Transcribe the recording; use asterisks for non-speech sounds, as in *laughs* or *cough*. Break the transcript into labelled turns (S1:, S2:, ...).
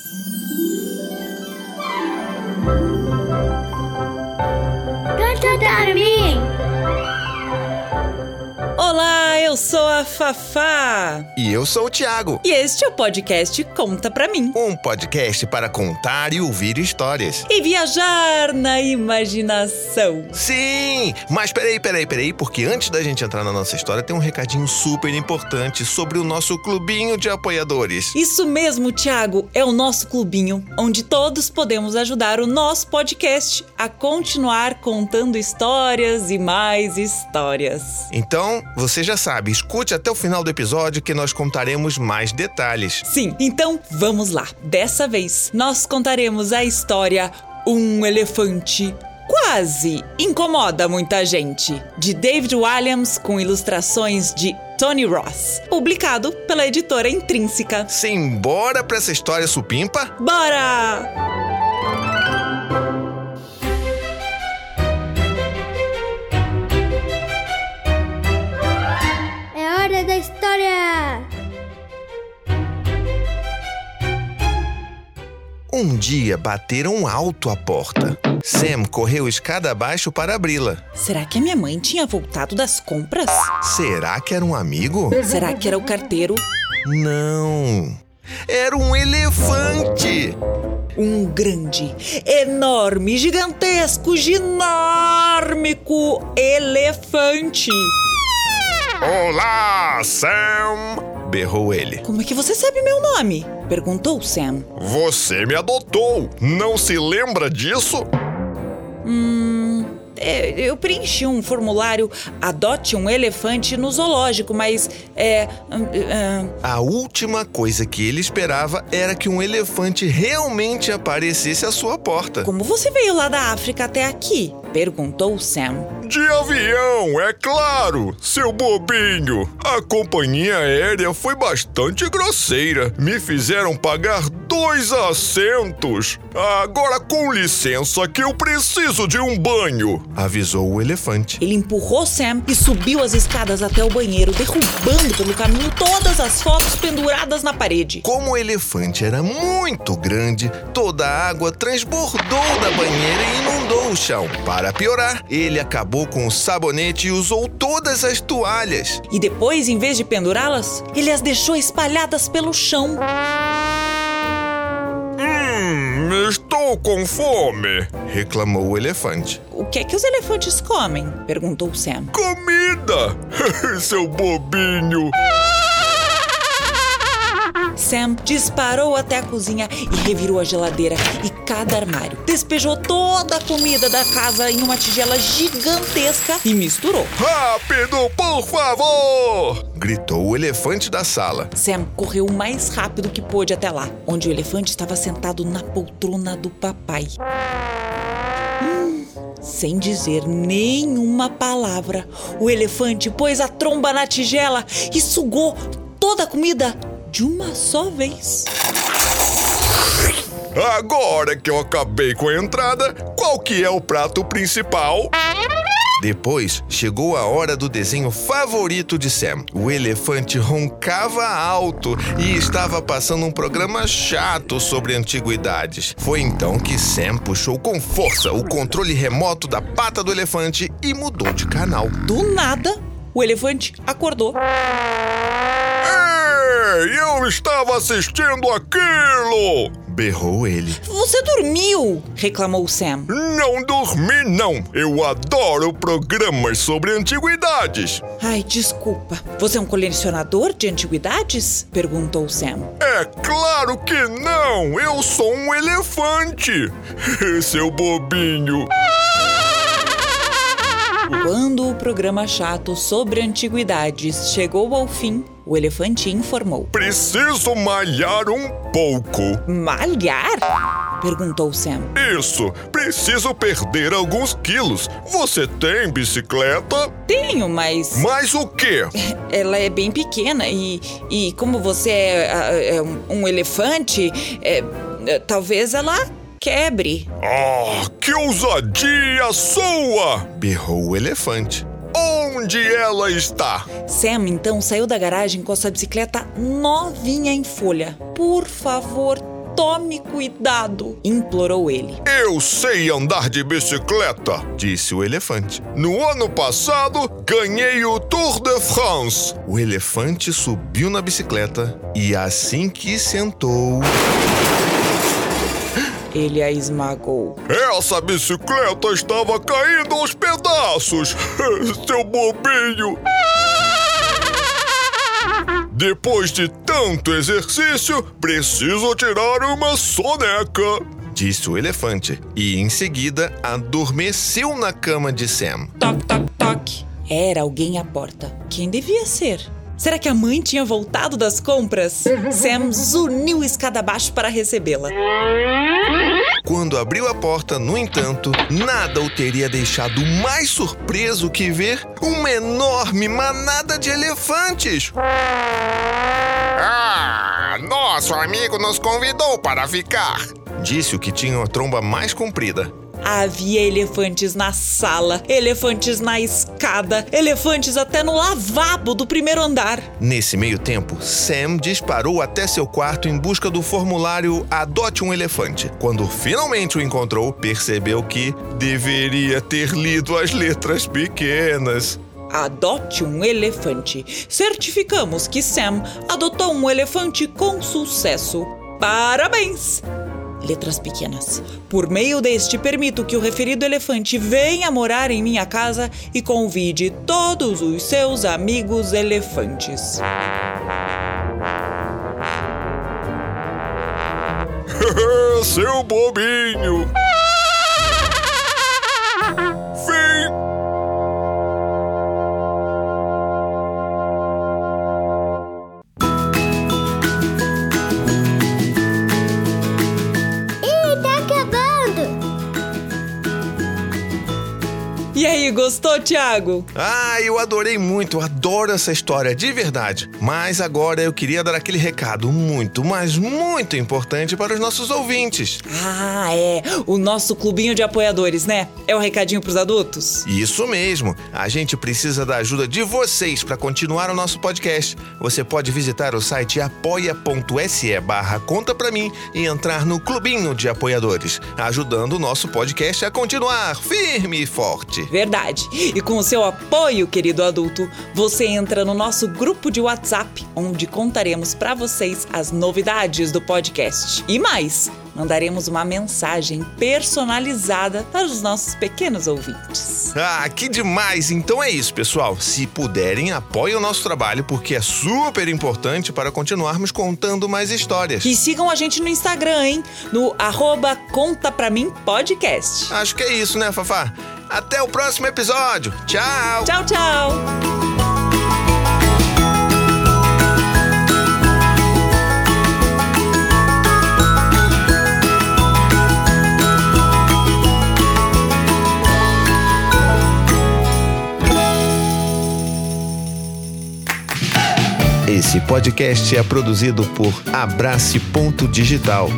S1: Thank you. Fafá.
S2: E eu sou o Thiago.
S1: E este é o podcast Conta Pra Mim.
S2: Um podcast para contar e ouvir histórias.
S1: E viajar na imaginação.
S2: Sim! Mas peraí, peraí, peraí, porque antes da gente entrar na nossa história, tem um recadinho super importante sobre o nosso clubinho de apoiadores.
S1: Isso mesmo, Thiago, é o nosso clubinho, onde todos podemos ajudar o nosso podcast a continuar contando histórias e mais histórias.
S2: Então, você já sabe, escute até o final do episódio que nós contaremos mais detalhes.
S1: Sim, então vamos lá. Dessa vez, nós contaremos a história Um Elefante Quase Incomoda Muita Gente, de David Williams, com ilustrações de Tony Ross, publicado pela editora Intrínseca.
S2: Sim, bora pra essa história supimpa?
S1: Bora!
S2: Um dia bateram alto a porta. Sam correu escada abaixo para abri-la.
S1: Será que a minha mãe tinha voltado das compras?
S2: Será que era um amigo?
S1: Será que era o carteiro?
S2: Não. Era um elefante.
S1: Um grande, enorme, gigantesco, ginórmico elefante.
S2: Olá, Sam! Berrou ele.
S1: Como é que você sabe meu nome? Perguntou Sam.
S2: Você me adotou. Não se lembra disso?
S1: Hum. é, eu preenchi um formulário Adote um elefante no zoológico, mas é. hum, hum,
S2: A última coisa que ele esperava era que um elefante realmente aparecesse à sua porta.
S1: como você veio lá da África até aqui? Perguntou Sam.
S3: De avião, é claro, seu bobinho. A companhia aérea foi bastante grosseira. Me fizeram pagar dois assentos. Agora, com licença, que eu preciso de um banho.
S2: Avisou o elefante.
S1: Ele empurrou Sam e subiu as escadas até o banheiro, derrubando pelo caminho todas as fotos penduradas na parede.
S2: Como o elefante era muito grande, toda a água transbordou da banheira e inundou o chão. Para piorar, ele acabou com o sabonete e usou todas as toalhas.
S1: E depois, em vez de pendurá-las, ele as deixou espalhadas pelo chão.
S3: Hum, estou com fome.
S2: Reclamou o elefante.
S1: O que é que os elefantes comem? Perguntou Sam.
S3: Comida! *laughs* seu bobinho.
S1: Sam disparou até a cozinha e revirou a geladeira e cada armário. Despejou toda a comida da casa em uma tigela gigantesca e misturou.
S3: Rápido, por favor!
S2: Gritou o elefante da sala.
S1: Sam correu o mais rápido que pôde até lá, onde o elefante estava sentado na poltrona do papai. Hum, sem dizer nenhuma palavra, o elefante pôs a tromba na tigela e sugou toda a comida de uma só vez.
S3: Agora que eu acabei com a entrada, qual que é o prato principal?
S2: Depois chegou a hora do desenho favorito de Sam. O elefante roncava alto e estava passando um programa chato sobre antiguidades. Foi então que Sam puxou com força o controle remoto da pata do elefante e mudou de canal.
S1: Do nada, o elefante acordou.
S3: Eu estava assistindo aquilo!
S2: Berrou ele.
S1: Você dormiu! reclamou Sam.
S3: Não dormi, não. Eu adoro programas sobre antiguidades.
S1: Ai, desculpa. Você é um colecionador de antiguidades? perguntou Sam.
S3: É claro que não. Eu sou um elefante. *laughs* Seu bobinho.
S1: Quando o programa chato sobre antiguidades chegou ao fim, o elefante informou.
S3: Preciso malhar um pouco.
S1: Malhar? perguntou Sam.
S3: Isso, preciso perder alguns quilos. Você tem bicicleta?
S1: Tenho, mas
S3: Mais o quê? *laughs*
S1: ela é bem pequena e, e como você é, é um, um elefante, é, é, talvez ela quebre.
S3: Ah, que ousadia sua!
S2: Berrou o elefante.
S3: Onde ela está?
S1: Sam então saiu da garagem com a sua bicicleta novinha em folha. Por favor, tome cuidado, implorou ele.
S3: Eu sei andar de bicicleta,
S2: Disse o elefante.
S3: No ano passado, ganhei o Tour de France.
S2: O elefante subiu na bicicleta e assim que sentou.
S1: Ele a esmagou.
S3: Essa bicicleta estava caindo aos pedaços, *laughs* seu bobinho. Depois de tanto exercício, preciso tirar uma soneca.
S2: Disse o elefante. E em seguida adormeceu na cama de Sam.
S1: Toc, toc, toc. Era alguém à porta. Quem devia ser? Será que a mãe tinha voltado das compras? *laughs* Sam zuniu escada abaixo para recebê-la.
S2: Quando abriu a porta, no entanto, nada o teria deixado mais surpreso que ver uma enorme manada de elefantes.
S3: Ah, nosso amigo nos convidou para ficar.
S2: Disse o que tinha a tromba mais comprida.
S1: Havia elefantes na sala, elefantes na escada, elefantes até no lavabo do primeiro andar.
S2: Nesse meio tempo, Sam disparou até seu quarto em busca do formulário Adote um Elefante. Quando finalmente o encontrou, percebeu que deveria ter lido as letras pequenas.
S1: Adote um elefante. Certificamos que Sam adotou um elefante com sucesso. Parabéns! Letras pequenas. Por meio deste, permito que o referido elefante venha morar em minha casa e convide todos os seus amigos elefantes. *laughs*
S3: seu bobinho.
S1: Gostou, Thiago?
S2: Ah, eu adorei muito, adoro essa história, de verdade. Mas agora eu queria dar aquele recado muito, mas muito importante para os nossos ouvintes.
S1: Ah, é. O nosso clubinho de apoiadores, né? É o recadinho pros adultos?
S2: Isso mesmo, a gente precisa da ajuda de vocês para continuar o nosso podcast. Você pode visitar o site apoia.se barra conta pra mim e entrar no clubinho de apoiadores, ajudando o nosso podcast a continuar firme e forte.
S1: Verdade. E com o seu apoio, querido adulto, você entra no nosso grupo de WhatsApp, onde contaremos para vocês as novidades do podcast. E mais, mandaremos uma mensagem personalizada para os nossos pequenos ouvintes.
S2: Ah, que demais! Então é isso, pessoal. Se puderem, apoiem o nosso trabalho, porque é super importante para continuarmos contando mais histórias.
S1: E sigam a gente no Instagram, hein? No arroba Conta Pra Mim Podcast.
S2: Acho que é isso, né, Fafá? Até o próximo episódio. Tchau!
S1: Tchau, tchau!
S2: Esse podcast é produzido por Abrace Ponto Digital.